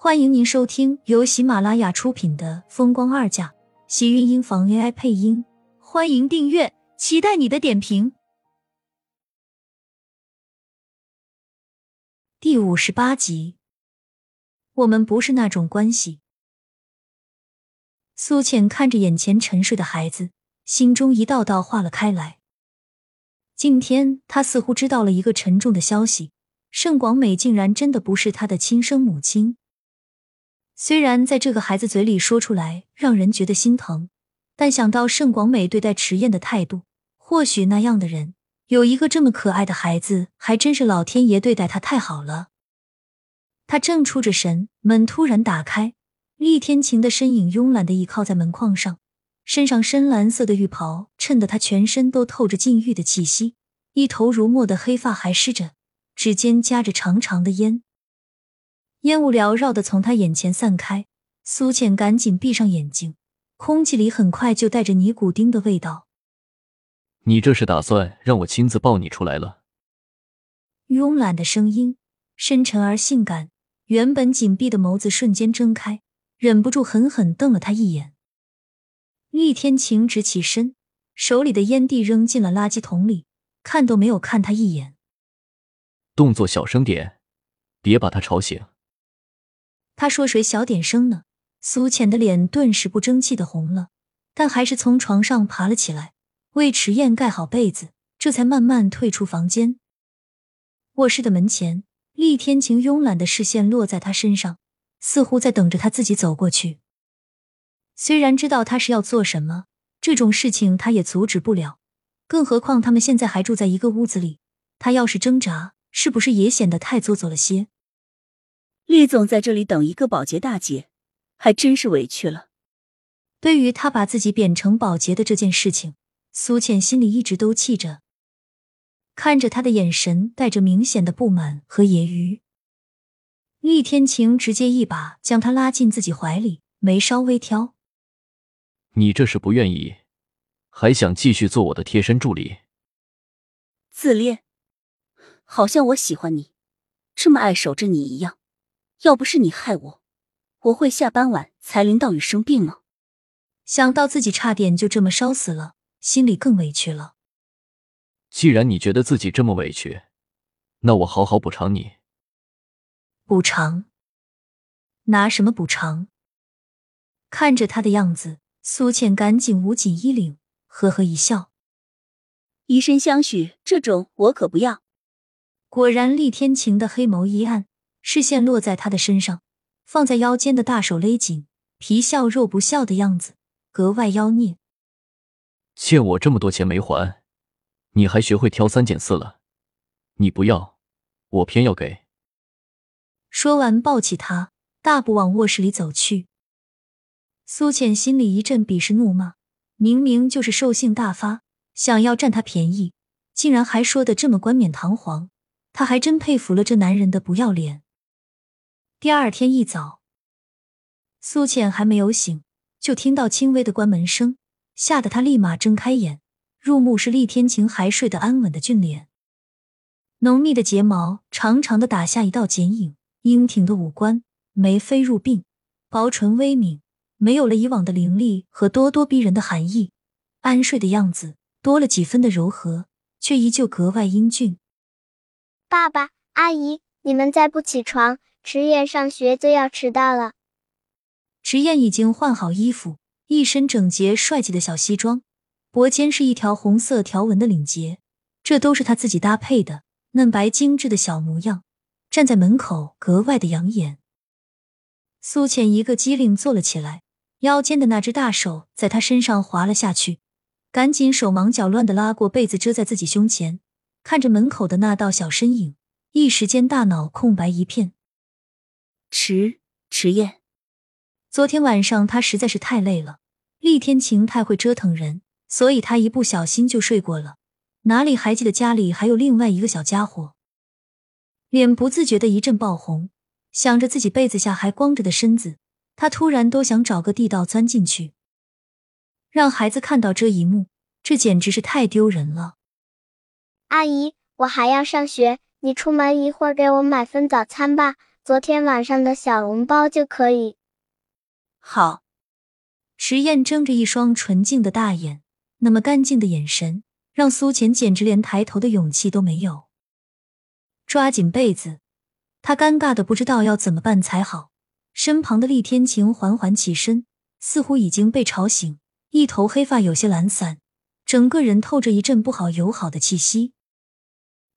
欢迎您收听由喜马拉雅出品的《风光二嫁》，喜运音房 AI 配音。欢迎订阅，期待你的点评。第五十八集，我们不是那种关系。苏浅看着眼前沉睡的孩子，心中一道道化了开来。今天，他似乎知道了一个沉重的消息：盛广美竟然真的不是他的亲生母亲。虽然在这个孩子嘴里说出来让人觉得心疼，但想到盛广美对待迟燕的态度，或许那样的人有一个这么可爱的孩子，还真是老天爷对待他太好了。他正出着神，门突然打开，厉天晴的身影慵懒的倚靠在门框上，身上深蓝色的浴袍衬得他全身都透着禁欲的气息，一头如墨的黑发还湿着，指尖夹着长长的烟。烟雾缭绕的从他眼前散开，苏浅赶紧闭上眼睛，空气里很快就带着尼古丁的味道。你这是打算让我亲自抱你出来了？慵懒的声音，深沉而性感，原本紧闭的眸子瞬间睁开，忍不住狠狠瞪了他一眼。厉天晴直起身，手里的烟蒂扔进了垃圾桶里，看都没有看他一眼。动作小声点，别把他吵醒。他说：“谁小点声呢？”苏浅的脸顿时不争气的红了，但还是从床上爬了起来，为迟燕盖好被子，这才慢慢退出房间。卧室的门前，厉天晴慵懒的视线落在他身上，似乎在等着他自己走过去。虽然知道他是要做什么，这种事情他也阻止不了，更何况他们现在还住在一个屋子里，他要是挣扎，是不是也显得太做作了些？厉总在这里等一个保洁大姐，还真是委屈了。对于他把自己贬成保洁的这件事情，苏浅心里一直都气着，看着他的眼神带着明显的不满和揶揄。厉天晴直接一把将他拉进自己怀里，眉梢微挑：“你这是不愿意，还想继续做我的贴身助理？自恋，好像我喜欢你，这么爱守着你一样。”要不是你害我，我会下班晚才淋到雨生病吗？想到自己差点就这么烧死了，心里更委屈了。既然你觉得自己这么委屈，那我好好补偿你。补偿？拿什么补偿？看着他的样子，苏倩赶紧捂紧衣领，呵呵一笑：“以身相许，这种我可不要。”果然，厉天晴的黑眸一暗。视线落在他的身上，放在腰间的大手勒紧，皮笑肉不笑的样子格外妖孽。欠我这么多钱没还，你还学会挑三拣四了？你不要，我偏要给。说完，抱起他，大步往卧室里走去。苏浅心里一阵鄙视怒骂，明明就是兽性大发，想要占他便宜，竟然还说的这么冠冕堂皇，他还真佩服了这男人的不要脸。第二天一早，苏浅还没有醒，就听到轻微的关门声，吓得她立马睁开眼，入目是厉天晴还睡得安稳的俊脸，浓密的睫毛长长的打下一道剪影，英挺的五官，眉飞入鬓，薄唇微抿，没有了以往的凌厉和咄咄逼人的寒意，安睡的样子多了几分的柔和，却依旧格外英俊。爸爸、阿姨，你们再不起床。迟燕上学就要迟到了。迟燕已经换好衣服，一身整洁帅气的小西装，脖间是一条红色条纹的领结，这都是她自己搭配的，嫩白精致的小模样，站在门口格外的养眼。苏浅一个机灵坐了起来，腰间的那只大手在她身上滑了下去，赶紧手忙脚乱的拉过被子遮在自己胸前，看着门口的那道小身影，一时间大脑空白一片。迟迟燕，昨天晚上他实在是太累了。厉天晴太会折腾人，所以他一不小心就睡过了，哪里还记得家里还有另外一个小家伙？脸不自觉的一阵爆红，想着自己被子下还光着的身子，他突然都想找个地道钻进去。让孩子看到这一幕，这简直是太丢人了。阿姨，我还要上学，你出门一会儿给我买份早餐吧。昨天晚上的小笼包就可以。好。迟燕睁着一双纯净的大眼，那么干净的眼神，让苏浅简直连抬头的勇气都没有。抓紧被子，他尴尬的不知道要怎么办才好。身旁的厉天晴缓缓起身，似乎已经被吵醒，一头黑发有些懒散，整个人透着一阵不好友好的气息。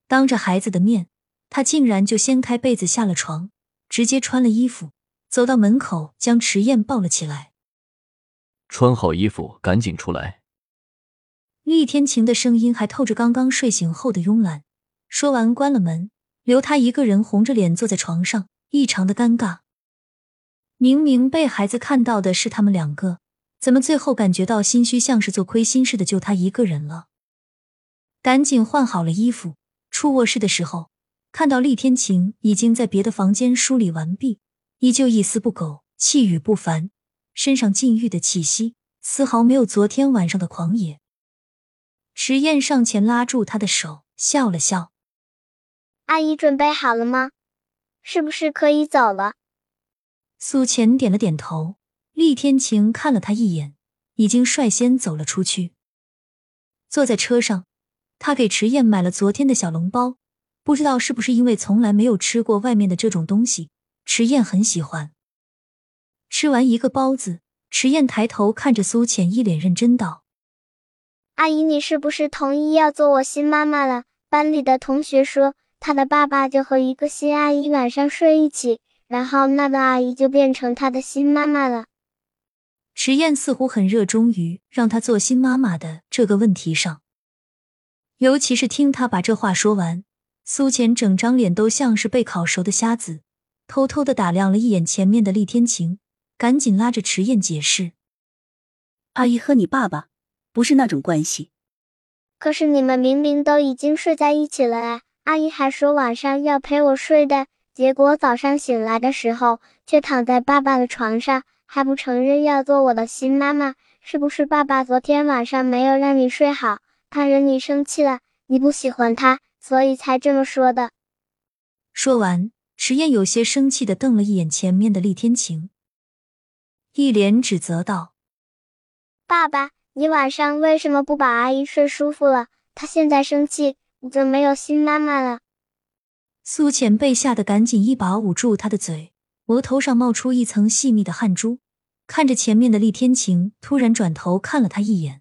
当着孩子的面，他竟然就掀开被子下了床，直接穿了衣服，走到门口将迟燕抱了起来。穿好衣服，赶紧出来。厉天晴的声音还透着刚刚睡醒后的慵懒。说完，关了门，留他一个人红着脸坐在床上，异常的尴尬。明明被孩子看到的是他们两个，怎么最后感觉到心虚，像是做亏心事的就他一个人了？赶紧换好了衣服，出卧室的时候，看到厉天晴已经在别的房间梳理完毕，依旧一丝不苟，气宇不凡，身上禁欲的气息丝毫没有昨天晚上的狂野。池燕上前拉住他的手，笑了笑：“阿姨准备好了吗？是不是可以走了？”苏浅点了点头，厉天晴看了他一眼，已经率先走了出去。坐在车上，他给池燕买了昨天的小笼包，不知道是不是因为从来没有吃过外面的这种东西，迟燕很喜欢。吃完一个包子，迟燕抬头看着苏浅，一脸认真道：“阿姨，你是不是同意要做我新妈妈了？班里的同学说，他的爸爸就和一个新阿姨晚上睡一起。”然后那个阿姨就变成他的新妈妈了。迟燕似乎很热衷于让他做新妈妈的这个问题上，尤其是听他把这话说完，苏浅整张脸都像是被烤熟的虾子，偷偷的打量了一眼前面的厉天晴，赶紧拉着迟燕解释：“阿姨和你爸爸不是那种关系。可是你们明明都已经睡在一起了啊！阿姨还说晚上要陪我睡的。”结果早上醒来的时候，却躺在爸爸的床上，还不承认要做我的新妈妈。是不是爸爸昨天晚上没有让你睡好，他惹你生气了，你不喜欢他，所以才这么说的？说完，池燕有些生气的瞪了一眼前面的厉天晴，一脸指责道：“爸爸，你晚上为什么不把阿姨睡舒服了？她现在生气，你就没有新妈妈了。”苏浅被吓得赶紧一把捂住他的嘴，额头上冒出一层细密的汗珠，看着前面的厉天晴，突然转头看了他一眼。